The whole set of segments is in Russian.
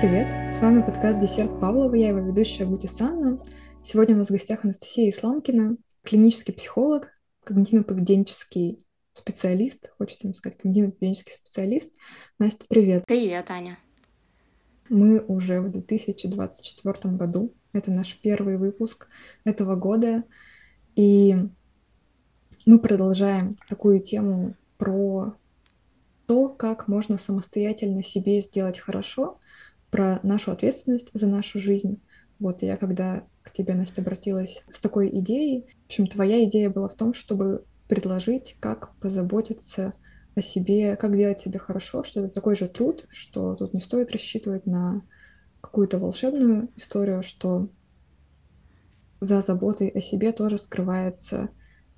привет! С вами подкаст «Десерт Павлова», я его ведущая Гути Санна. Сегодня у нас в гостях Анастасия Исламкина, клинический психолог, когнитивно-поведенческий специалист, хочется ему сказать, когнитивно-поведенческий специалист. Настя, привет! Привет, Аня! Мы уже в 2024 году, это наш первый выпуск этого года, и мы продолжаем такую тему про то, как можно самостоятельно себе сделать хорошо, про нашу ответственность за нашу жизнь. Вот я когда к тебе, Настя, обратилась с такой идеей, в общем, твоя идея была в том, чтобы предложить, как позаботиться о себе, как делать себе хорошо, что это такой же труд, что тут не стоит рассчитывать на какую-то волшебную историю, что за заботой о себе тоже скрывается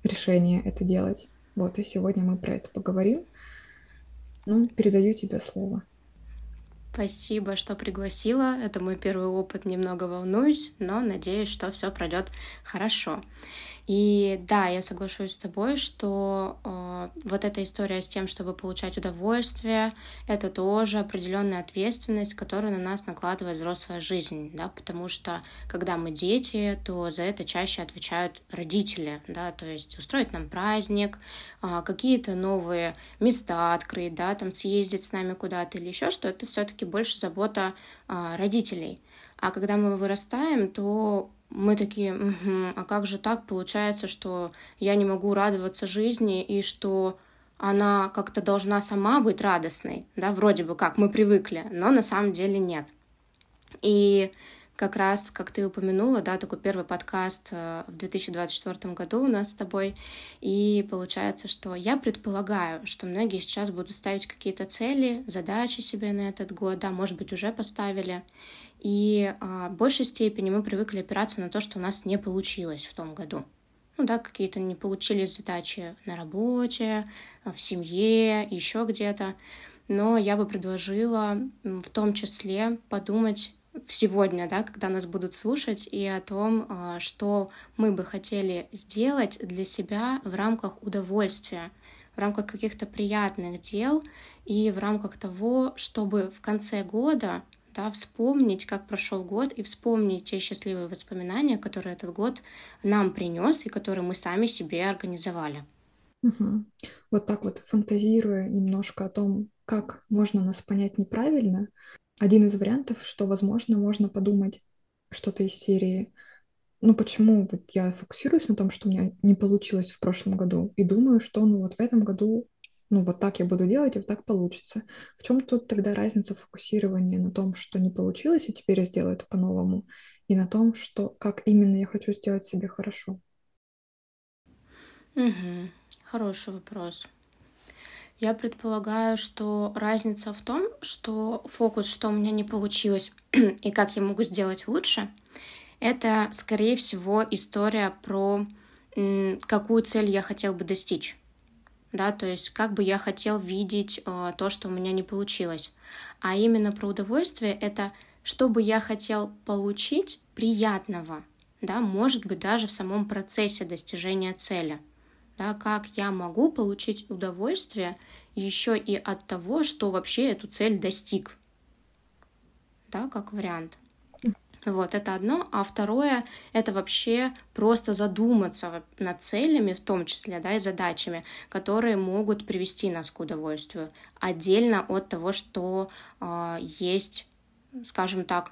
решение это делать. Вот, и сегодня мы про это поговорим. Ну, передаю тебе слово. Спасибо, что пригласила. Это мой первый опыт, немного волнуюсь, но надеюсь, что все пройдет хорошо. И да, я соглашусь с тобой, что э, вот эта история с тем, чтобы получать удовольствие, это тоже определенная ответственность, которую на нас накладывает взрослая жизнь, да, потому что когда мы дети, то за это чаще отвечают родители, да, то есть устроить нам праздник, э, какие-то новые места открыть, да, там съездить с нами куда-то или еще что, это все-таки больше забота э, родителей. А когда мы вырастаем, то мы такие, угу, а как же так получается, что я не могу радоваться жизни и что она как-то должна сама быть радостной, да, вроде бы как мы привыкли, но на самом деле нет. И как раз, как ты упомянула, да, такой первый подкаст э, в 2024 году у нас с тобой, и получается, что я предполагаю, что многие сейчас будут ставить какие-то цели, задачи себе на этот год, да, может быть, уже поставили, и а, в большей степени мы привыкли опираться на то, что у нас не получилось в том году. Ну да, какие-то не получились задачи на работе, в семье, еще где-то. Но я бы предложила в том числе подумать сегодня, да, когда нас будут слушать, и о том, а, что мы бы хотели сделать для себя в рамках удовольствия, в рамках каких-то приятных дел и в рамках того, чтобы в конце года да, вспомнить, как прошел год, и вспомнить те счастливые воспоминания, которые этот год нам принес и которые мы сами себе организовали. Угу. Вот так вот, фантазируя немножко о том, как можно нас понять неправильно, один из вариантов, что, возможно, можно подумать что-то из серии ну почему вот я фокусируюсь на том, что у меня не получилось в прошлом году, и думаю, что ну вот в этом году ну вот так я буду делать, и вот так получится. В чем тут тогда разница фокусирования на том, что не получилось, и теперь я сделаю это по-новому, и на том, что как именно я хочу сделать себе хорошо? Угу. Хороший вопрос. Я предполагаю, что разница в том, что фокус, что у меня не получилось и как я могу сделать лучше, это, скорее всего, история про какую цель я хотел бы достичь да, то есть как бы я хотел видеть э, то, что у меня не получилось. А именно про удовольствие это что бы я хотел получить приятного, да, может быть даже в самом процессе достижения цели, да, как я могу получить удовольствие еще и от того, что вообще эту цель достиг, да, как вариант. Вот, это одно. А второе — это вообще просто задуматься над целями, в том числе, да, и задачами, которые могут привести нас к удовольствию, отдельно от того, что э, есть, скажем так,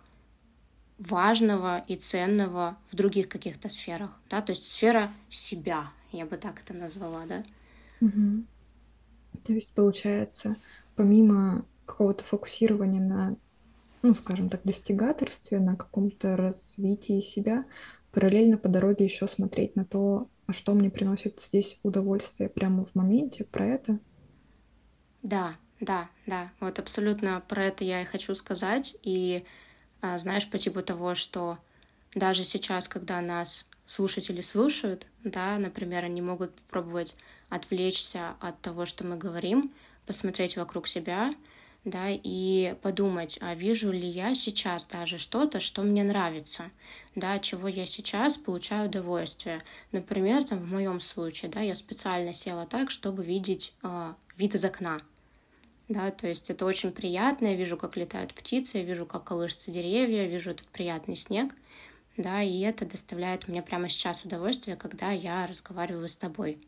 важного и ценного в других каких-то сферах, да, то есть сфера себя, я бы так это назвала, да. Угу. То есть, получается, помимо какого-то фокусирования на ну, скажем так, достигаторстве, на каком-то развитии себя, параллельно по дороге еще смотреть на то, что мне приносит здесь удовольствие прямо в моменте, про это? Да, да, да, вот абсолютно про это я и хочу сказать. И а, знаешь, по типу того, что даже сейчас, когда нас слушатели слушают, да, например, они могут попробовать отвлечься от того, что мы говорим, посмотреть вокруг себя, да, и подумать, а вижу ли я сейчас даже что-то, что мне нравится, да, чего я сейчас получаю удовольствие. Например, там в моем случае, да, я специально села так, чтобы видеть э, вид из окна, да, то есть это очень приятно, я вижу, как летают птицы, я вижу, как колышутся деревья, я вижу этот приятный снег, да, и это доставляет мне прямо сейчас удовольствие, когда я разговариваю с тобой.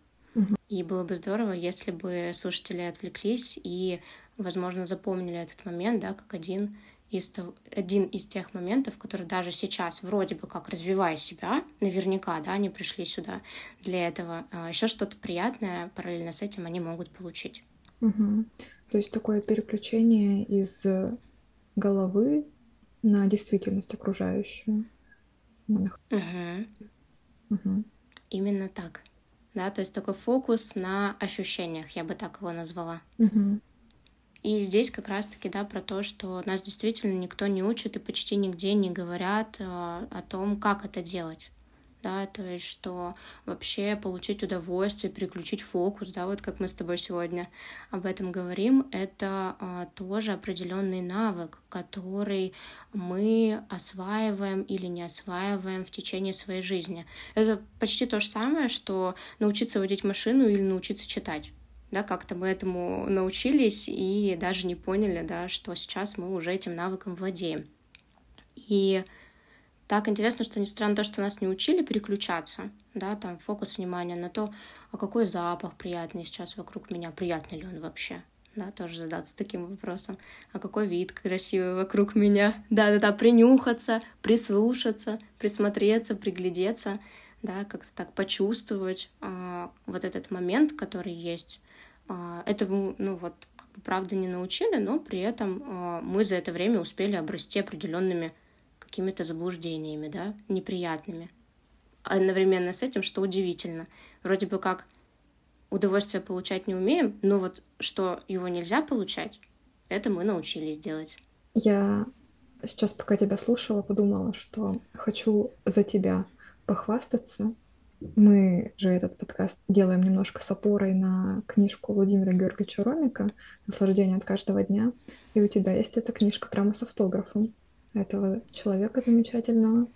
И было бы здорово, если бы слушатели отвлеклись и, возможно, запомнили этот момент, да, как один из, один из тех моментов, которые даже сейчас, вроде бы как развивая себя, наверняка, да, они пришли сюда для этого, еще что-то приятное параллельно с этим они могут получить. Мгм. То есть такое переключение из головы на действительность окружающую. Мгм. Мгм. Именно так. Да, то есть такой фокус на ощущениях, я бы так его назвала. Мгм. И здесь как раз-таки, да, про то, что нас действительно никто не учит и почти нигде не говорят э, о том, как это делать. Да, то есть, что вообще получить удовольствие, переключить фокус, да, вот как мы с тобой сегодня об этом говорим, это а, тоже определенный навык, который мы осваиваем или не осваиваем в течение своей жизни. Это почти то же самое, что научиться водить машину или научиться читать да, как-то мы этому научились и даже не поняли, да, что сейчас мы уже этим навыком владеем. И так интересно, что несмотря на то, что нас не учили переключаться, да, там фокус внимания на то, а какой запах приятный сейчас вокруг меня, приятный ли он вообще, да, тоже задаться таким вопросом, а какой вид красивый вокруг меня, да-да-да, принюхаться, прислушаться, присмотреться, приглядеться, да, как-то так почувствовать а, вот этот момент, который есть. А, этому, ну вот, правда, не научили, но при этом а, мы за это время успели обрасти определенными какими-то заблуждениями, да, неприятными. Одновременно с этим, что удивительно, вроде бы как удовольствие получать не умеем, но вот что его нельзя получать, это мы научились делать. Я сейчас, пока тебя слушала, подумала, что хочу за тебя похвастаться. Мы же этот подкаст делаем немножко с опорой на книжку Владимира Георгиевича Ромика «Наслаждение от каждого дня». И у тебя есть эта книжка прямо с автографом этого человека замечательного.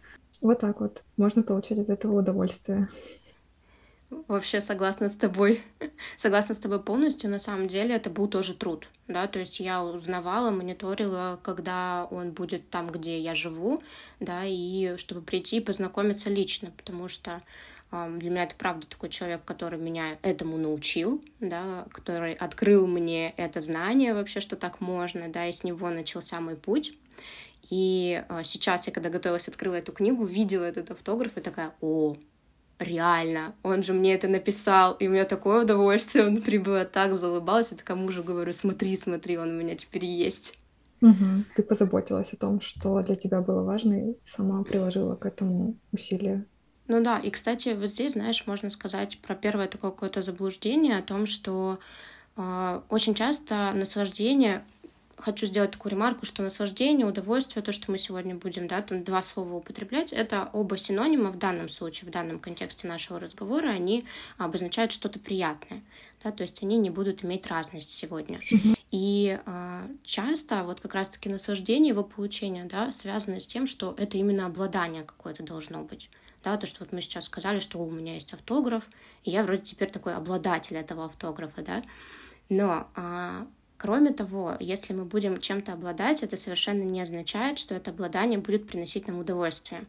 Вот так вот можно получать от этого удовольствие. Вообще согласна с тобой. согласна с тобой полностью. На самом деле это был тоже труд. Да, то есть я узнавала, мониторила, когда он будет там, где я живу, да, и чтобы прийти и познакомиться лично, потому что для меня это правда такой человек, который меня этому научил, да, который открыл мне это знание вообще, что так можно, да, и с него начался мой путь. И сейчас я, когда готовилась, открыла эту книгу, видела этот автограф и такая, о, реально, он же мне это написал, и у меня такое удовольствие внутри было, так заулыбалась, и такая мужу говорю, смотри, смотри, он у меня теперь есть. Угу. Ты позаботилась о том, что для тебя было важно, и сама приложила к этому усилия. Ну да, и, кстати, вот здесь, знаешь, можно сказать про первое такое какое-то заблуждение о том, что э, очень часто наслаждение хочу сделать такую ремарку, что наслаждение, удовольствие, то, что мы сегодня будем, да, там два слова употреблять, это оба синонима в данном случае, в данном контексте нашего разговора, они обозначают что-то приятное, да, то есть они не будут иметь разность сегодня. Mm-hmm. И э, часто вот как раз-таки наслаждение его получения, да, связано с тем, что это именно обладание какое-то должно быть. Да, то, что вот мы сейчас сказали, что у меня есть автограф, и я вроде теперь такой обладатель этого автографа, да. Но а, Кроме того, если мы будем чем-то обладать, это совершенно не означает, что это обладание будет приносить нам удовольствие.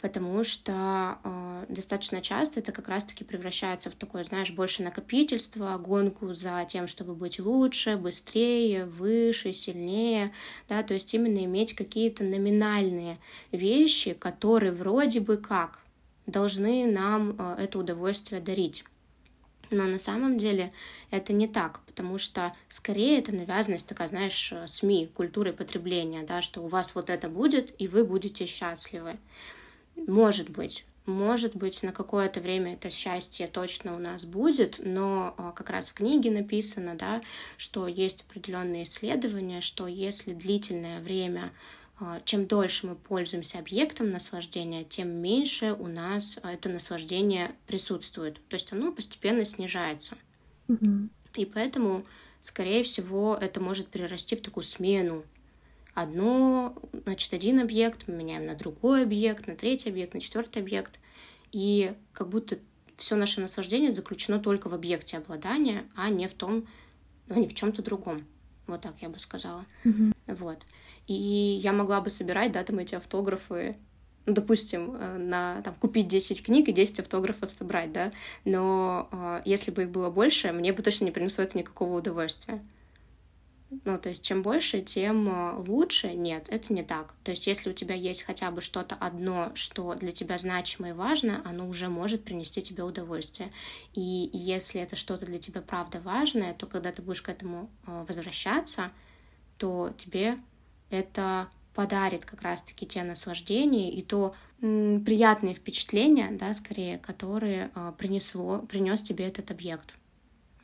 Потому что э, достаточно часто это как раз-таки превращается в такое, знаешь, больше накопительство, гонку за тем, чтобы быть лучше, быстрее, выше, сильнее, да, то есть именно иметь какие-то номинальные вещи, которые вроде бы как должны нам э, это удовольствие дарить. Но на самом деле это не так, потому что скорее это навязанность такая, знаешь, СМИ, культуры потребления, да, что у вас вот это будет, и вы будете счастливы. Может быть, может быть, на какое-то время это счастье точно у нас будет, но как раз в книге написано, да, что есть определенные исследования, что если длительное время чем дольше мы пользуемся объектом наслаждения, тем меньше у нас это наслаждение присутствует. То есть оно постепенно снижается. Mm-hmm. И поэтому, скорее всего, это может перерасти в такую смену. Одно, значит, один объект, мы меняем на другой объект, на третий объект, на четвертый объект. И как будто все наше наслаждение заключено только в объекте обладания, а не в том, но они в чем-то другом. Вот так я бы сказала. Мгм. Вот. И я могла бы собирать, да, там эти автографы, ну, допустим, э, на там, купить 10 книг и 10 автографов собрать, да, но э, если бы их было больше, мне бы точно не принесло это никакого удовольствия. Ну, то есть, чем больше, тем э, лучше. Нет, это не так. То есть, если у тебя есть хотя бы что-то одно, что для тебя значимо и важно, оно уже может принести тебе удовольствие. И если это что-то для тебя правда важное, то когда ты будешь к этому э, возвращаться, то тебе это подарит как раз-таки те наслаждения и то приятные впечатления, да, скорее, которые э, принесло, принес тебе этот объект.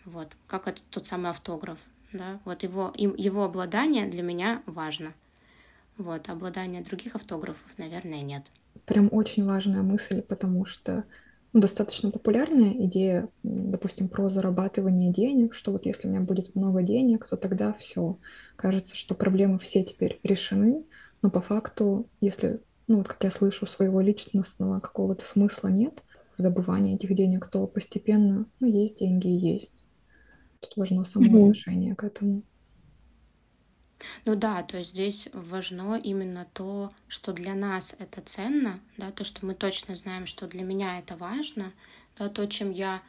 Вот, как это тот самый автограф да, вот его, его обладание для меня важно. Вот, обладание других автографов, наверное, нет. Прям очень важная мысль, потому что ну, достаточно популярная идея, допустим, про зарабатывание денег, что вот если у меня будет много денег, то тогда все. Кажется, что проблемы все теперь решены, но по факту, если, ну вот как я слышу, своего личностного какого-то смысла нет в добывании этих денег, то постепенно, ну, есть деньги и есть. Тут важно само Мгм. отношение к этому. Ну да, то есть здесь важно именно то, что для нас это ценно, да, то, что мы точно знаем, что для меня это важно, да, то, чем я,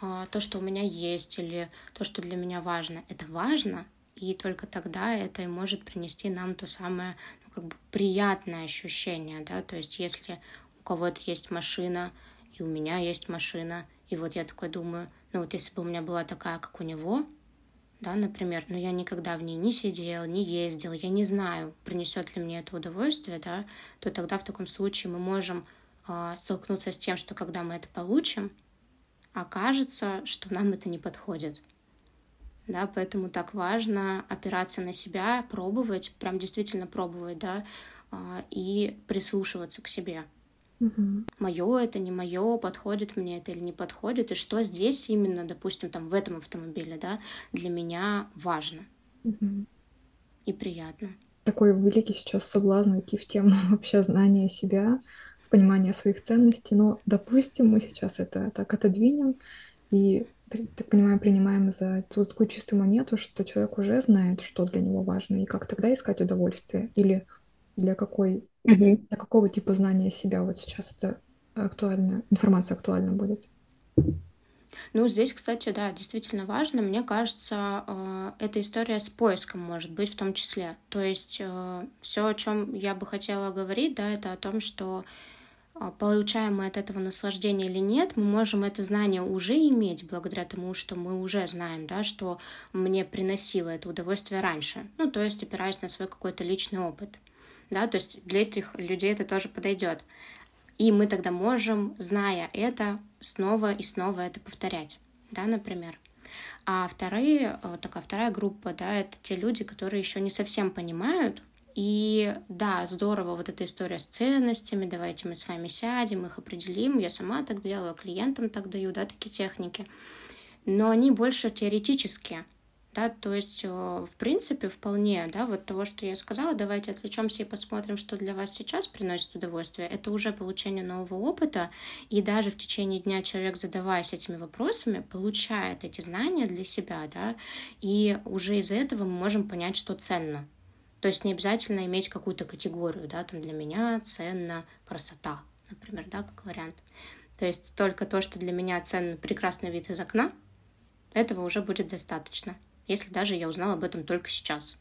а, то, что у меня есть, или то, что для меня важно, это важно, и только тогда это и может принести нам то самое, ну, как бы приятное ощущение, да, то есть если у кого-то есть машина, и у меня есть машина, и вот я такой думаю, ну вот если бы у меня была такая, как у него, да, например, но я никогда в ней не сидел, не ездил, я не знаю, принесет ли мне это удовольствие, да, то тогда в таком случае мы можем э, столкнуться с тем, что когда мы это получим, окажется, что нам это не подходит. Да, поэтому так важно опираться на себя, пробовать, прям действительно пробовать, да, э, и прислушиваться к себе. Мгм. Мое это, не мое, подходит мне это или не подходит, и что здесь именно, допустим, там в этом автомобиле, да, для меня важно Мгм. и приятно. Такой великий сейчас соблазн уйти в тему вообще знания себя, в понимание своих ценностей. Но, допустим, мы сейчас это так отодвинем и, так понимаю, принимаем за такую чистую монету, что человек уже знает, что для него важно, и как тогда искать удовольствие, или для какой, Мгм. для какого типа знания себя вот сейчас это актуально, информация актуальна будет. Ну, здесь, кстати, да, действительно важно. Мне кажется, э, эта история с поиском может быть в том числе. То есть все, о чем я бы хотела говорить, да, это о том, что а, получаем мы от этого наслаждение или нет, мы можем это знание уже иметь благодаря тому, что мы уже знаем, да, что мне приносило это удовольствие раньше. Ну, то есть опираясь на свой какой-то личный опыт. Да, то есть для этих людей это тоже подойдет. И мы тогда можем, зная это, снова и снова это повторять, да, например. А вторые, такая вторая группа, да, это те люди, которые еще не совсем понимают, и да, здорово вот эта история с ценностями, давайте мы с вами сядем, их определим, я сама так делаю, клиентам так даю, да, такие техники. Но они больше теоретические, да, то есть, в принципе, вполне, да, вот того, что я сказала, давайте отвлечемся и посмотрим, что для вас сейчас приносит удовольствие, это уже получение нового опыта, и даже в течение дня человек, задаваясь этими вопросами, получает эти знания для себя, да, и уже из-за этого мы можем понять, что ценно. То есть не обязательно иметь какую-то категорию, да, там для меня ценна красота, например, да, как вариант. То есть только то, что для меня ценно прекрасный вид из окна, этого уже будет достаточно если даже я узнала об этом только сейчас.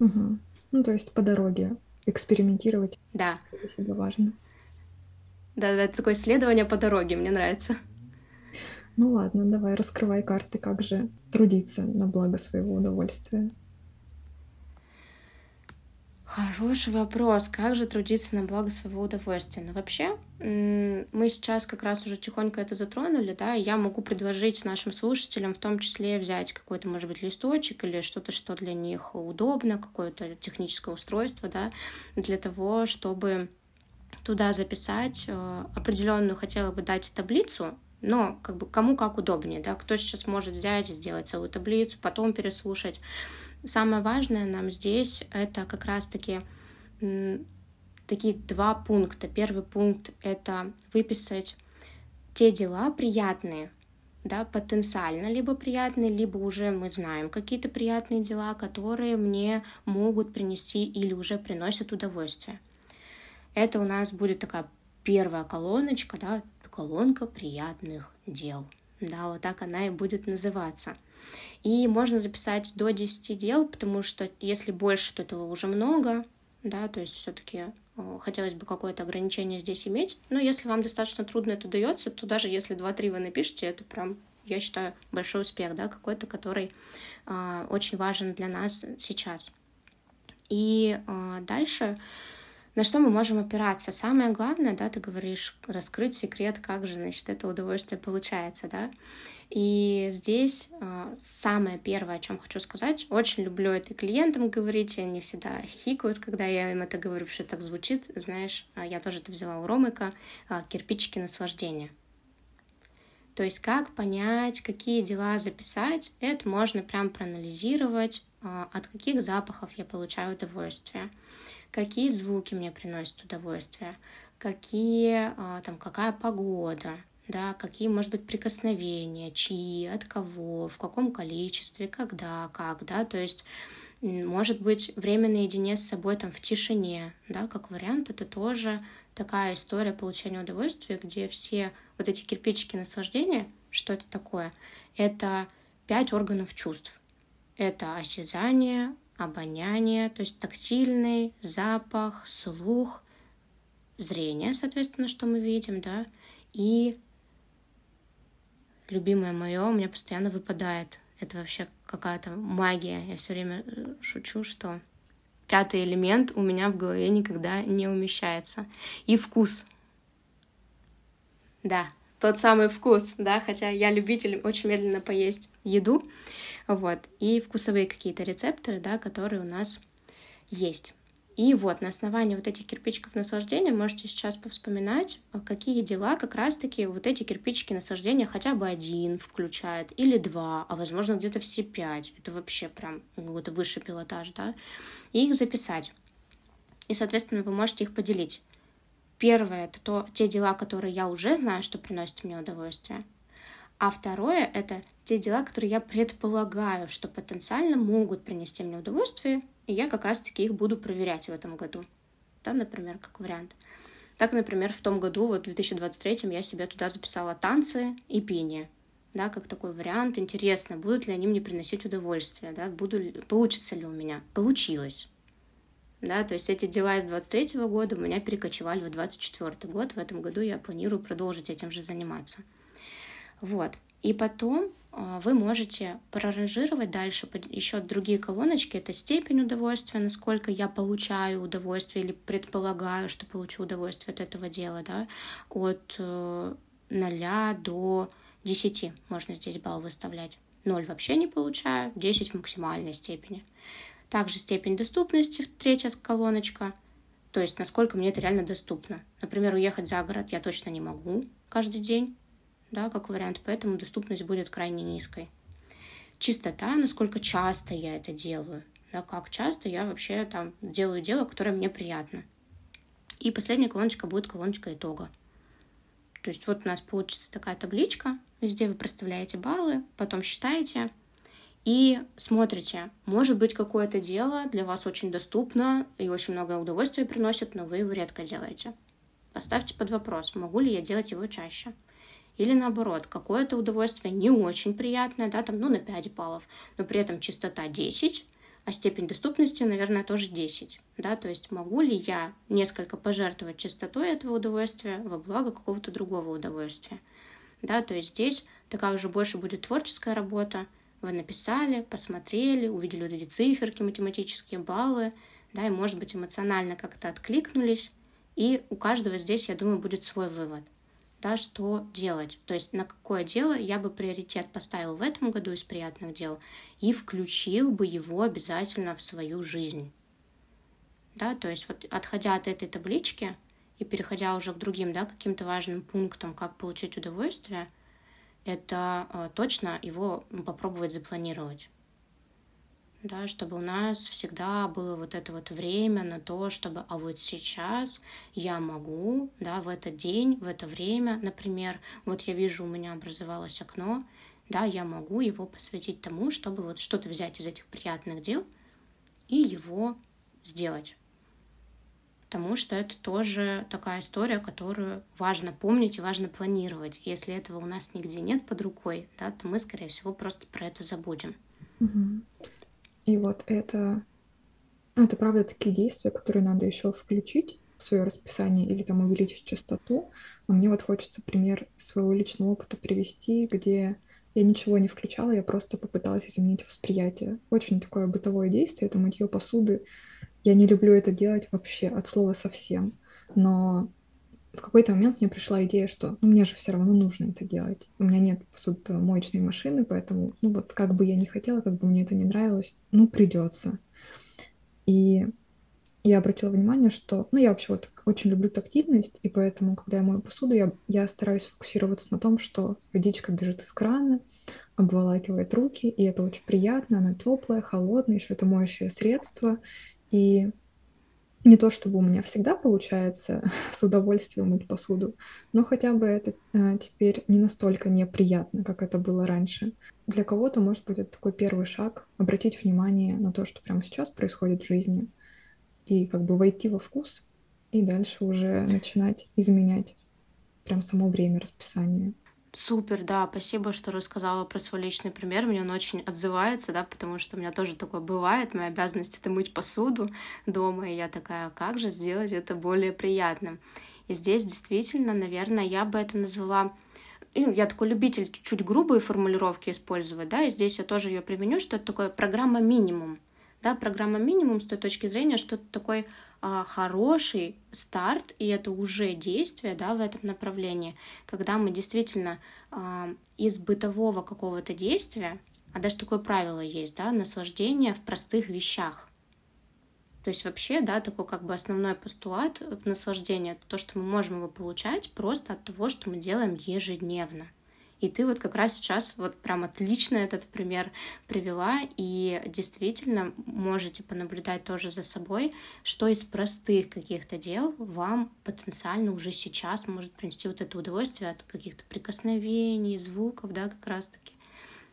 Угу. Ну, то есть по дороге экспериментировать. Да. Это важно. Да, да, это такое исследование по дороге, мне нравится. Ну ладно, давай, раскрывай карты, как же трудиться на благо своего удовольствия. Хороший вопрос. Как же трудиться на благо своего удовольствия? Ну, вообще, мы сейчас как раз уже тихонько это затронули, да, и я могу предложить нашим слушателям в том числе взять какой-то, может быть, листочек или что-то, что для них удобно, какое-то техническое устройство, да, для того, чтобы туда записать э, определенную, хотела бы дать таблицу, но как бы кому как удобнее, да, кто сейчас может взять и сделать целую таблицу, потом переслушать. Самое важное нам здесь это как раз-таки такие два пункта. Первый пункт — это выписать те дела приятные да, потенциально либо приятные, либо уже мы знаем какие-то приятные дела, которые мне могут принести или уже приносят удовольствие. Это у нас будет такая первая колоночка, да, колонка приятных дел. Да, вот так она и будет называться. И можно записать до 10 дел, потому что если больше, то этого уже много, да, то есть все-таки э, хотелось бы какое-то ограничение здесь иметь. Но если вам достаточно трудно это дается, то даже если 2-3 вы напишете, это прям, я считаю, большой успех, да, какой-то, который э, очень важен для нас сейчас. И э, дальше на что мы можем опираться? Самое главное, да, ты говоришь, раскрыть секрет, как же, значит, это удовольствие получается, да. И здесь э, самое первое, о чем хочу сказать, очень люблю это клиентам говорить, они всегда хихикают, когда я им это говорю, что так звучит, знаешь, а я тоже это взяла у Ромыка, э, кирпичики наслаждения. То есть как понять, какие дела записать, это можно прям проанализировать, от каких запахов я получаю удовольствие какие звуки мне приносят удовольствие, какие, а, там, какая погода, да, какие, может быть, прикосновения, чьи, от кого, в каком количестве, когда, как, да, то есть может быть время наедине с собой там в тишине, да, как вариант, это тоже такая история получения удовольствия, где все вот эти кирпичики наслаждения, что это такое? Это пять органов чувств. Это осязание, обоняние, то есть тактильный, запах, слух, зрение, соответственно, что мы видим, да, и любимое мое у меня постоянно выпадает. Это вообще какая-то магия. Я все время э, шучу, что пятый элемент у меня в голове никогда не умещается. И вкус. Да, тот самый вкус, да, хотя я любитель очень медленно поесть еду, вот, и вкусовые какие-то рецепторы, да, которые у нас есть. И вот на основании вот этих кирпичиков наслаждения можете сейчас повспоминать, а какие дела как раз-таки вот эти кирпичики наслаждения хотя бы один включает, или два, а возможно где-то все пять. Это вообще прям какой-то высший пилотаж, да. И их записать. И, соответственно, вы можете их поделить. Первое — это то, те дела, которые я уже знаю, что приносят мне удовольствие. А второе — это те дела, которые я предполагаю, что потенциально могут принести мне удовольствие, и я как раз-таки их буду проверять в этом году. Да, например, как вариант. Так, например, в том году, вот в 2023 я себе туда записала танцы и пение. Да, как такой вариант. Интересно, будут ли они мне приносить удовольствие, да, буду, получится ли у меня. Получилось. Да, то есть эти дела из 23 года у меня перекочевали в 24 год. В этом году я планирую продолжить этим же заниматься. Вот. И потом а, вы можете проранжировать дальше еще другие колоночки. Это степень удовольствия, насколько я получаю удовольствие или предполагаю, что получу удовольствие от этого дела, да, от 0 э, до 10 можно здесь балл выставлять. 0 вообще не получаю, 10 в максимальной степени. Также степень доступности, третья колоночка, то есть насколько мне это реально доступно. Например, уехать за город я точно не могу каждый день, да, как вариант, поэтому доступность будет крайне низкой. Чистота, насколько часто я это делаю, да, как часто я вообще там делаю дело, которое мне приятно. И последняя колоночка будет колоночка итога. То есть вот у нас получится такая табличка, везде вы проставляете баллы, потом считаете и смотрите, может быть какое-то дело для вас очень доступно и очень много удовольствия приносит, но вы его редко делаете. Поставьте под вопрос, могу ли я делать его чаще. Или наоборот, какое-то удовольствие не очень приятное, да, там, ну, на 5 баллов, но при этом частота 10, а степень доступности, наверное, тоже 10, да, то есть могу ли я несколько пожертвовать частотой этого удовольствия во благо какого-то другого удовольствия, да, то есть здесь такая уже больше будет творческая работа, вы написали, посмотрели, увидели вот эти циферки, математические баллы, да, и, может быть, эмоционально как-то откликнулись, и у каждого здесь, я думаю, будет свой вывод да, что делать. То есть на какое дело я бы приоритет поставил в этом году из приятных дел и включил бы его обязательно в свою жизнь. Да, то есть вот отходя от этой таблички и переходя уже к другим, да, каким-то важным пунктам, как получить удовольствие, это э, точно его попробовать запланировать. да, чтобы у нас всегда было вот это вот время на то, чтобы, а вот сейчас я могу, да, в этот день, в это время, например, вот я вижу, у меня образовалось окно, да, я могу его посвятить тому, чтобы вот что-то взять из этих приятных дел и его сделать. Потому что это тоже такая история, которую важно помнить и важно планировать. Если этого у нас нигде нет под рукой, да, то мы, скорее всего, просто про это забудем. Угу. И вот это, ну, это правда такие действия, которые надо еще включить в свое расписание или там увеличить частоту. Но мне вот хочется пример своего личного опыта привести, где я ничего не включала, я просто попыталась изменить восприятие. Очень такое бытовое действие, это мытье посуды. Я не люблю это делать вообще, от слова совсем. Но в какой-то момент мне пришла идея, что ну, мне же все равно нужно это делать. У меня нет посудомоечной машины, поэтому, ну вот как бы я не хотела, как бы мне это не нравилось, ну придется. И я обратила внимание, что, ну я вообще вот очень люблю тактильность, и поэтому, когда я мою посуду, я, я стараюсь фокусироваться на том, что водичка бежит из крана, обволакивает руки, и это очень приятно, она теплая, холодная, еще это моющее средство, и не то чтобы у меня всегда получается с удовольствием мыть посуду, но хотя бы это а, теперь не настолько неприятно, как это было раньше. Для кого-то, может быть, это такой первый шаг — обратить внимание на то, что прямо сейчас происходит в жизни, и как бы войти во вкус, и дальше уже начинать изменять прям само время расписания. Супер, да, спасибо, что рассказала про свой личный пример. Мне он очень отзывается, да, потому что у меня тоже такое бывает. Моя обязанность — это мыть посуду дома, и я такая, как же сделать это более приятным? И здесь действительно, наверное, я бы это назвала ну, я такой любитель чуть-чуть грубые формулировки использовать, да, и здесь я тоже ее применю, что это такое программа минимум, да, программа минимум с той точки зрения, что это такой а, хороший старт, и это уже действие да, в этом направлении, когда мы действительно а, из бытового какого-то действия, а даже такое правило есть, да, наслаждение в простых вещах. То есть вообще, да, такой как бы основной постулат наслаждения, это то, что мы можем его получать просто от того, что мы делаем ежедневно. И ты вот как раз сейчас вот прям отлично этот пример привела, и действительно можете понаблюдать тоже за собой, что из простых каких-то дел вам потенциально уже сейчас может принести вот это удовольствие от каких-то прикосновений, звуков, да, как раз-таки.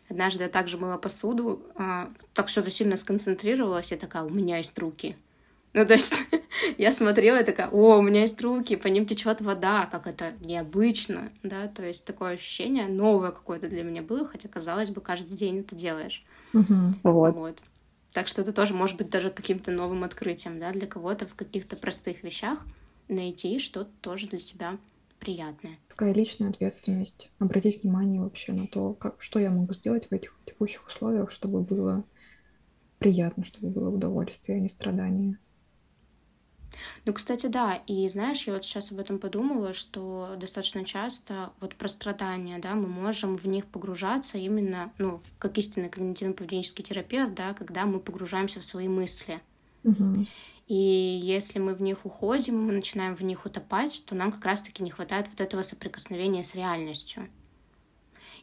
Однажды я также мыла посуду, а, так что-то сильно сконцентрировалась, и такая, у меня есть руки — ну, то есть я смотрела и такая, о, у меня есть руки, по ним течет вода, как это необычно, да, то есть такое ощущение новое какое-то для меня было, хотя, казалось бы, каждый день это делаешь. Угу, вот. вот. Так что это тоже может быть даже каким-то новым открытием, да, для кого-то в каких-то простых вещах найти что-то тоже для себя приятное. Такая личная ответственность, обратить внимание вообще на то, как, что я могу сделать в этих текущих условиях, чтобы было приятно, чтобы было удовольствие, а не страдание. Ну, кстати, да, и знаешь, я вот сейчас об этом подумала, что достаточно часто вот про страдания, да, мы можем в них погружаться именно, ну, как истинный когнитивно-поведенческий терапевт, да, когда мы погружаемся в свои мысли. Угу. И если мы в них уходим, мы начинаем в них утопать, то нам как раз-таки не хватает вот этого соприкосновения с реальностью.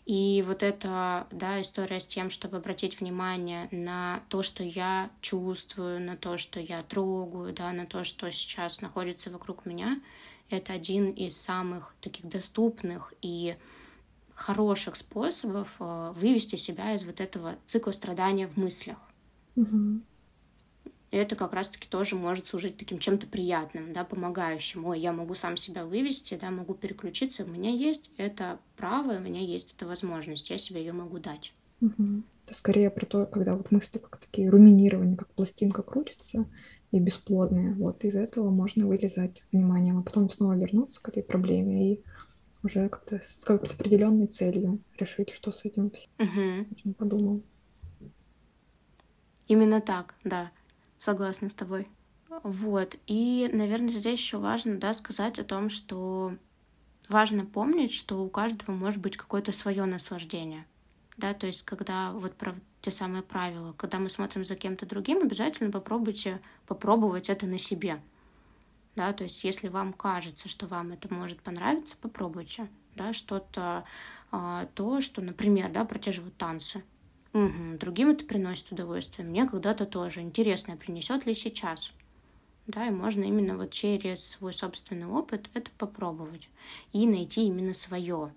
И вот эта да, история с тем, чтобы обратить внимание на то, что я чувствую, на то, что я трогаю, да, на то, что сейчас находится вокруг меня, это один из самых таких доступных и хороших способов э, вывести себя из вот этого цикла страдания в мыслях. Угу. И это как раз-таки тоже может служить таким чем-то приятным, да, помогающим. Ой, я могу сам себя вывести, да, могу переключиться, у меня есть это право, у меня есть эта возможность, я себе ее могу дать. Угу. Это скорее про то, когда вот мысли как такие руминирования, как пластинка крутится и бесплодные. Вот из этого можно вылезать вниманием, а потом снова вернуться к этой проблеме и уже как-то с, как с определенной целью решить, что с этим всем. Угу. Подумал. Именно так, да. Согласна с тобой. Вот. И, наверное, здесь еще важно, да, сказать о том, что важно помнить, что у каждого может быть какое-то свое наслаждение. Да, то есть, когда вот про те самые правила, когда мы смотрим за кем-то другим, обязательно попробуйте попробовать это на себе. Да, то есть, если вам кажется, что вам это может понравиться, попробуйте. Да, что-то а, то, что, например, да, про те же вот танцы Угу, другим это приносит удовольствие, мне когда-то тоже. Интересно, принесет ли сейчас? Да, и можно именно вот через свой собственный опыт это попробовать и найти именно свое.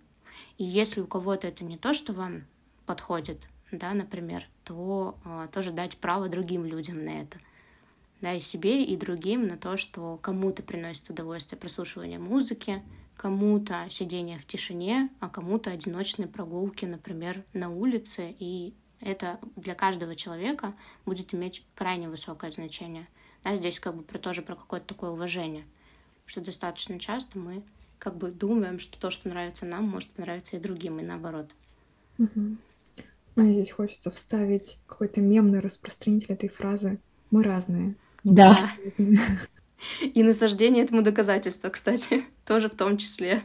И если у кого-то это не то, что вам подходит, да, например, то э, тоже дать право другим людям на это. Да, и себе, и другим на то, что кому-то приносит удовольствие прослушивание музыки, кому-то сидение в тишине, а кому-то одиночные прогулки, например, на улице. И это для каждого человека будет иметь крайне высокое значение. Да, здесь как бы про, тоже про какое-то такое уважение, что достаточно часто мы как бы думаем, что то, что нравится нам, может понравиться и другим, и наоборот. Угу. А здесь хочется вставить какой-то мемный распространитель этой фразы «Мы разные». Да. И наслаждение этому доказательство, кстати, тоже в том числе.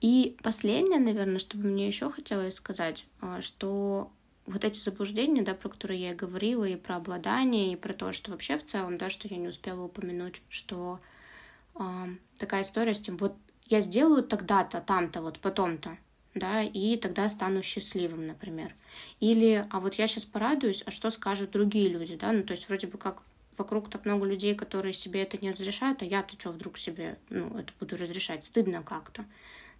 И последнее, наверное, что бы мне еще хотелось сказать, а, что вот эти заблуждения, да, про которые я и говорила, и про обладание, и про то, что вообще в целом, да, что я не успела упомянуть, что э, такая история с тем, вот я сделаю тогда-то, там-то, вот потом-то, да, и тогда стану счастливым, например. Или, а вот я сейчас порадуюсь, а что скажут другие люди, да, ну, то есть вроде бы как вокруг так много людей, которые себе это не разрешают, а я-то что вдруг себе, ну, это буду разрешать, стыдно как-то,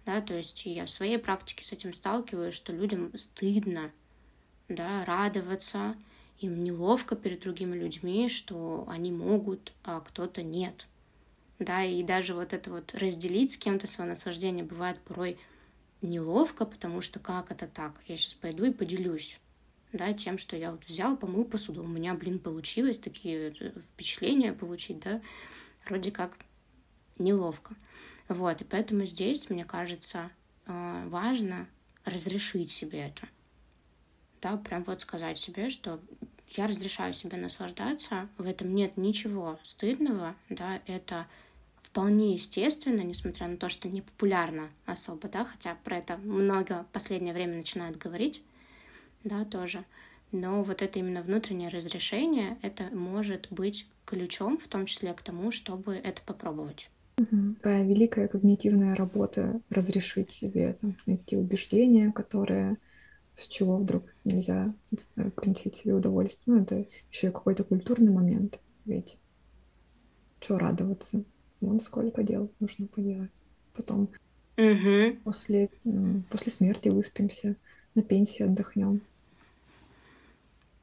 да, то есть я в своей практике с этим сталкиваюсь, что людям стыдно, да, радоваться, им неловко перед другими людьми, что они могут, а кто-то нет, да, и даже вот это вот разделить с кем-то свое наслаждение бывает порой неловко, потому что как это так? Я сейчас пойду и поделюсь, да, тем, что я вот взял, помыл посуду, у меня, блин, получилось такие э, впечатления получить, да, вроде как неловко. Вот, и поэтому здесь, мне кажется, э, важно разрешить себе это. Да, прям вот сказать себе, что я разрешаю себе наслаждаться, в этом нет ничего стыдного, да, это вполне естественно, несмотря на то, что не популярно особо, да, хотя про это много в последнее время начинают говорить, да, тоже. Но вот это именно внутреннее разрешение, это может быть ключом, в том числе к тому, чтобы это попробовать. Угу. Такая великая когнитивная работа разрешить себе там, эти убеждения, которые с чего вдруг нельзя приносить себе удовольствие. Ну, это еще и какой-то культурный момент, ведь что радоваться? Вон сколько дел нужно поделать. Потом угу. после, после смерти выспимся, на пенсии отдохнем.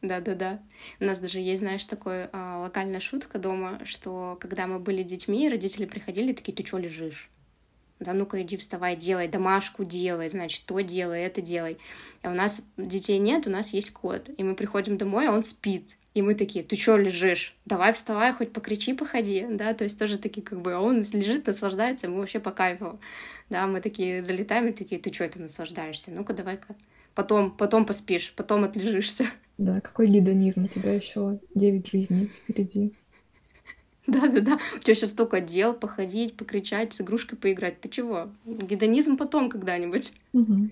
Да-да-да. У нас даже есть, знаешь, такая а, локальная шутка дома, что когда мы были детьми, родители приходили такие, ты что лежишь? Да ну-ка иди вставай, делай, домашку делай, значит, то делай, это делай. А у нас детей нет, у нас есть кот. И мы приходим домой, а он спит. И мы такие, ты чё лежишь? Давай вставай, хоть покричи, походи, да, то есть тоже такие как бы, а он лежит, наслаждается, мы вообще по кайфу, да, мы такие залетаем и такие, ты чё это наслаждаешься? Ну-ка давай-ка потом, потом поспишь, потом отлежишься. Да, какой гедонизм, у тебя еще девять жизней впереди. Да-да-да, у тебя сейчас столько дел, походить, покричать, с игрушкой поиграть. Ты чего? Гедонизм потом когда-нибудь. Угу.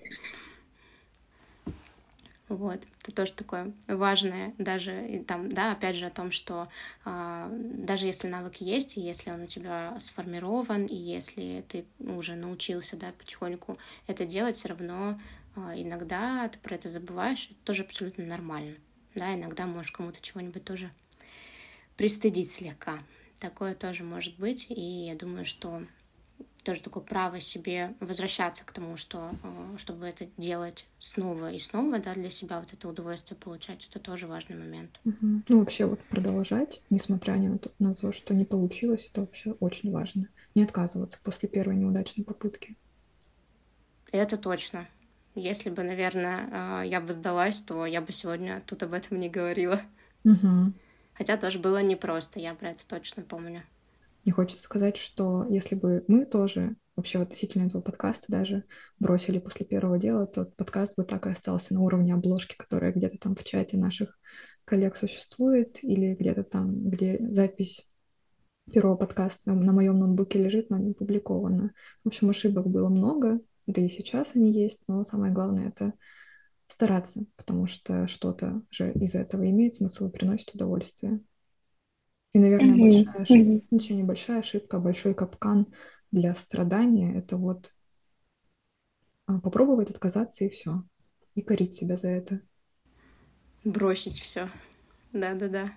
Вот, это тоже такое важное, даже там, да, опять же о том, что э, даже если навык есть, и если он у тебя сформирован, и если ты уже научился, да, потихоньку это делать, все равно э, иногда ты про это забываешь, это тоже абсолютно нормально, да, иногда можешь кому-то чего-нибудь тоже пристыдить слегка, такое тоже может быть, и я думаю, что тоже такое право себе возвращаться к тому, что э, чтобы это делать снова и снова, да, для себя вот это удовольствие получать, это тоже важный момент. Угу. Ну, вообще вот продолжать, несмотря ни на то, на то, что не получилось, это вообще очень важно. Не отказываться после первой неудачной попытки. Это точно. Если бы, наверное, э, я бы сдалась, то я бы сегодня тут об этом не говорила. Угу. Хотя тоже было непросто, я про это точно помню. Мне хочется сказать, что если бы мы тоже вообще относительно этого подкаста даже бросили после первого дела, то подкаст бы так и остался на уровне обложки, которая где-то там в чате наших коллег существует, или где-то там, где запись первого подкаста на моем ноутбуке лежит, но не опубликована. В общем, ошибок было много, да и сейчас они есть, но самое главное — это стараться, потому что что-то же из этого имеет смысл и приносит удовольствие. И, наверное, mm-hmm. большая ошибка, mm-hmm. ну, еще небольшая ошибка, большой капкан для страдания — это вот а, попробовать отказаться и все, и корить себя за это. Бросить все. Да-да-да.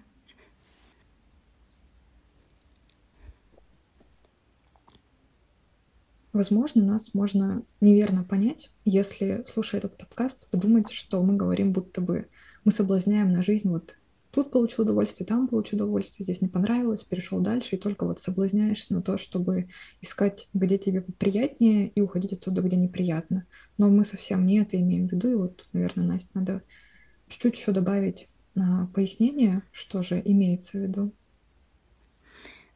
Возможно, нас можно неверно понять, если, слушая этот подкаст, подумать, что мы говорим, будто бы мы соблазняем на жизнь вот тут получил удовольствие, там получил удовольствие, здесь не понравилось, перешел дальше, и только вот соблазняешься на то, чтобы искать, где тебе приятнее, и уходить оттуда, где неприятно. Но мы совсем не это имеем в виду, и вот, наверное, Настя, надо чуть-чуть еще добавить а, пояснение, что же имеется в виду.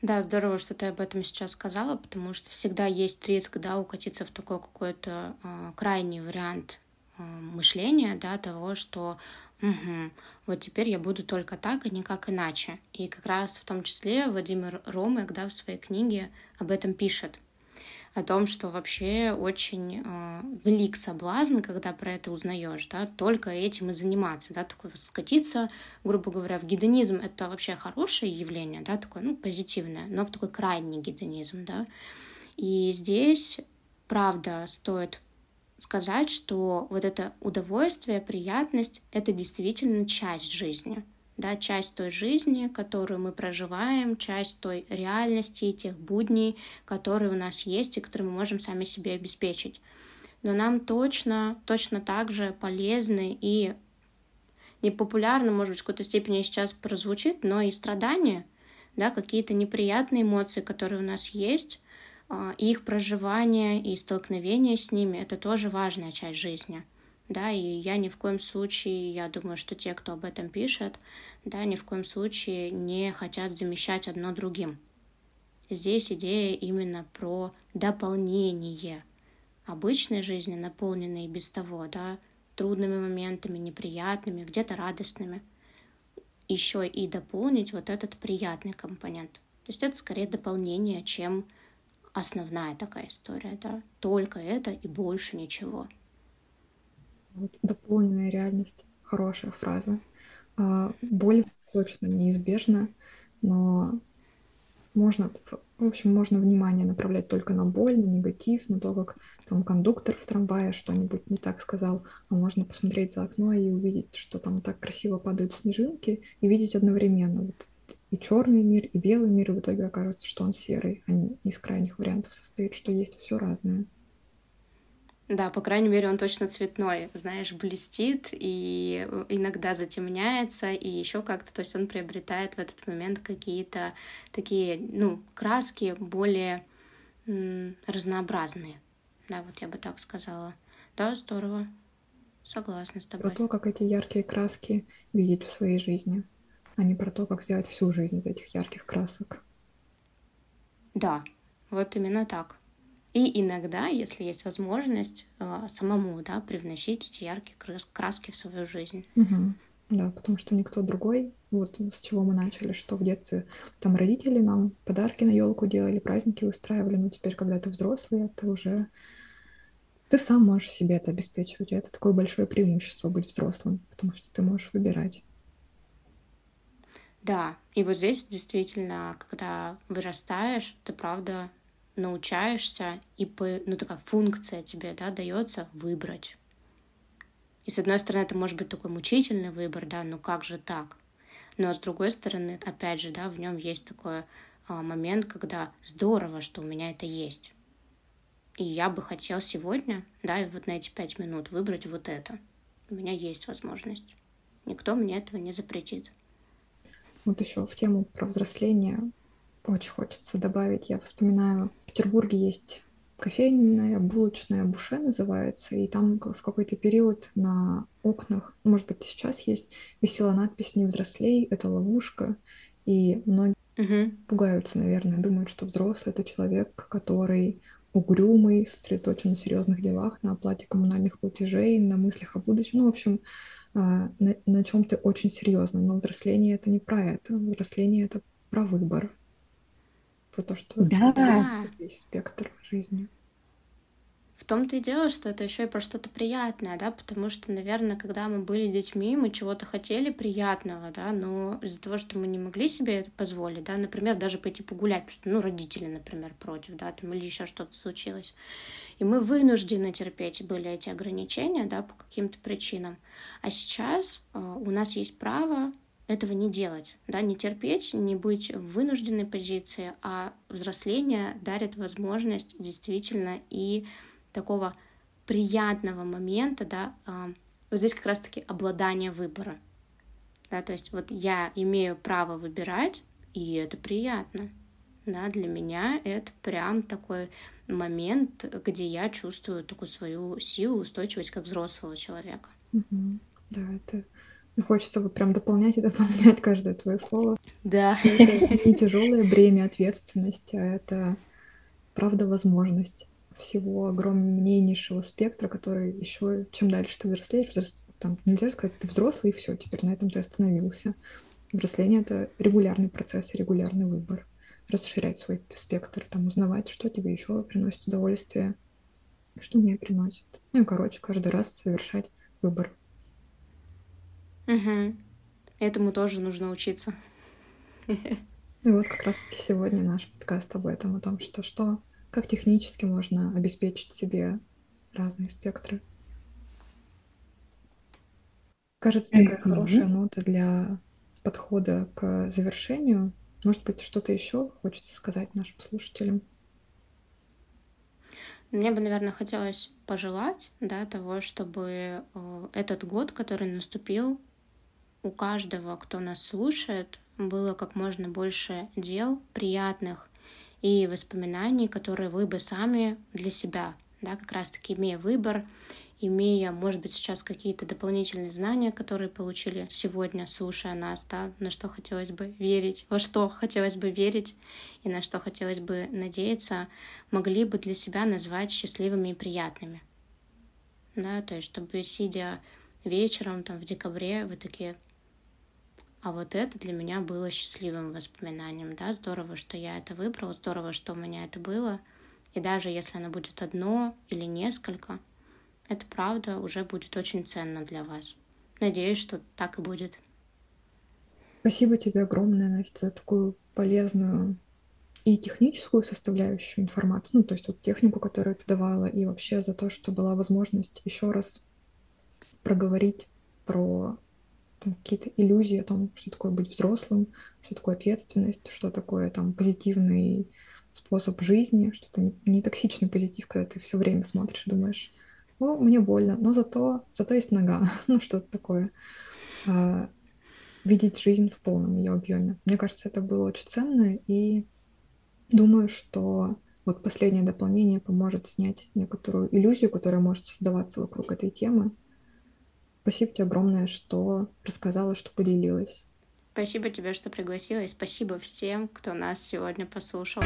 Да, здорово, что ты об этом сейчас сказала, потому что всегда есть риск, да, укатиться в такой какой-то э, крайний вариант э, мышления, да, того, что угу, вот теперь я буду только так, и никак иначе. И как раз в том числе Владимир Ромек, да, в своей книге об этом пишет о том, что вообще очень э, велик соблазн, когда про это узнаешь, да, только этим и заниматься, да, такой скатиться, грубо говоря, в гедонизм это вообще хорошее явление, да, такое, ну, позитивное, но в такой крайний гедонизм, да. И здесь, правда, стоит сказать, что вот это удовольствие, приятность — это действительно часть жизни — да, часть той жизни, которую мы проживаем, часть той реальности и тех будней, которые у нас есть и которые мы можем сами себе обеспечить. Но нам точно, точно так же полезны и непопулярно, может быть, в какой-то степени сейчас прозвучит, но и страдания, да, какие-то неприятные эмоции, которые у нас есть, а, их проживание и столкновение с ними — это тоже важная часть жизни — да, и я ни в коем случае, я думаю, что те, кто об этом пишет, да, ни в коем случае не хотят замещать одно другим. Здесь идея именно про дополнение обычной жизни, наполненной без того, да, трудными моментами, неприятными, где-то радостными, еще и дополнить вот этот приятный компонент. То есть это скорее дополнение, чем основная такая история, да, только это и больше ничего. Вот, дополненная реальность. Хорошая фраза. А, боль точно неизбежна, но можно, в общем, можно внимание направлять только на боль, на негатив, на то, как там кондуктор в трамвае что-нибудь не так сказал, а можно посмотреть за окно и увидеть, что там так красиво падают снежинки, и видеть одновременно вот и черный мир, и белый мир, и в итоге окажется, что он серый, а не из крайних вариантов состоит, что есть все разное. Да, по крайней мере, он точно цветной, знаешь, блестит и иногда затемняется, и еще как-то, то есть он приобретает в этот момент какие-то такие, ну, краски более разнообразные. Да, вот я бы так сказала. Да, здорово. Согласна с тобой. Про то, как эти яркие краски видеть в своей жизни, а не про то, как сделать всю жизнь из этих ярких красок. Да, вот именно так. И иногда, если есть возможность, э, самому да, привносить эти яркие краски в свою жизнь. Угу. Да, потому что никто другой, вот с чего мы начали, что в детстве там родители нам подарки на елку делали, праздники устраивали, но теперь, когда ты взрослый, это уже ты сам можешь себе это обеспечивать. И это такое большое преимущество быть взрослым, потому что ты можешь выбирать. Да, и вот здесь действительно, когда вырастаешь, ты правда научаешься, и по, ну, такая функция тебе да, дается выбрать. И с одной стороны, это может быть такой мучительный выбор, да, ну как же так? Но с другой стороны, опять же, да, в нем есть такой а, момент, когда здорово, что у меня это есть. И я бы хотел сегодня, да, и вот на эти пять минут выбрать вот это. У меня есть возможность. Никто мне этого не запретит. Вот еще в тему про взросление очень хочется добавить. Я вспоминаю, в Петербурге есть кофейная, булочная Буше называется, и там в какой-то период на окнах, может быть, сейчас есть, висела надпись «Не взрослей, это ловушка», и многие угу. пугаются, наверное, думают, что взрослый — это человек, который угрюмый, сосредоточен на серьезных делах, на оплате коммунальных платежей, на мыслях о будущем. Ну, в общем, а, на, на чем-то очень серьезном. Но взросление — это не про это. Взросление — это про выбор, про то, что да. весь спектр жизни. В том-то и дело, что это еще и про что-то приятное, да, потому что, наверное, когда мы были детьми, мы чего-то хотели приятного, да, но из-за того, что мы не могли себе это позволить, да, например, даже пойти погулять, потому что, ну, родители, например, против, да, там, или еще что-то случилось. И мы вынуждены терпеть были эти ограничения, да, по каким-то причинам. А сейчас э, у нас есть право этого не делать, да, не терпеть, не быть в вынужденной позиции, а взросление дарит возможность действительно и такого приятного момента, да, э, вот здесь как раз-таки обладание выбора, да, то есть вот я имею право выбирать, и это приятно, да, для меня это прям такой момент, где я чувствую такую свою силу, устойчивость как взрослого человека. Угу. Да, это хочется вот прям дополнять и дополнять каждое твое слово. Да. Это не тяжелое бремя ответственности, а это правда возможность всего огромнейшего спектра, который еще чем дальше ты взрослеешь, взрос... там нельзя сказать, ты взрослый и все, теперь на этом ты остановился. Взросление это регулярный процесс, регулярный выбор расширять свой спектр, там, узнавать, что тебе еще приносит удовольствие, что мне приносит. Ну и, короче, каждый раз совершать выбор. Угу. Этому тоже нужно учиться. И вот как раз-таки сегодня наш подкаст об этом, о том, что, что как технически можно обеспечить себе разные спектры. Кажется, такая хорошая нота для подхода к завершению. Может быть, что-то еще хочется сказать нашим слушателям? Мне бы, наверное, хотелось пожелать да, того, чтобы э, этот год, который наступил, у каждого, кто нас слушает, было как можно больше дел приятных и воспоминаний, которые вы бы сами для себя, да, как раз-таки имея выбор, имея, может быть, сейчас какие-то дополнительные знания, которые получили сегодня, слушая нас, да, на что хотелось бы верить, во что хотелось бы верить и на что хотелось бы надеяться, могли бы для себя назвать счастливыми и приятными. Да, то есть, чтобы сидя вечером там в декабре, вы такие, а вот это для меня было счастливым воспоминанием, да, здорово, что я это выбрала, здорово, что у меня это было, и даже если оно будет одно или несколько, это правда уже будет очень ценно для вас. Надеюсь, что так и будет. Спасибо тебе огромное, Настя, за такую полезную и техническую составляющую информацию, ну, то есть вот технику, которую ты давала, и вообще за то, что была возможность еще раз проговорить про там, какие-то иллюзии о том, что такое быть взрослым, что такое ответственность, что такое там позитивный способ жизни, что это не, не токсичный позитив, когда ты все время смотришь и думаешь, ну, мне больно, но зато, зато есть нога, ну, что-то такое. А, видеть жизнь в полном ее объеме. Мне кажется, это было очень ценно, и думаю, что вот последнее дополнение поможет снять некоторую иллюзию, которая может создаваться вокруг этой темы. Спасибо тебе огромное, что рассказала, что поделилась. Спасибо тебе, что пригласила, и спасибо всем, кто нас сегодня послушал.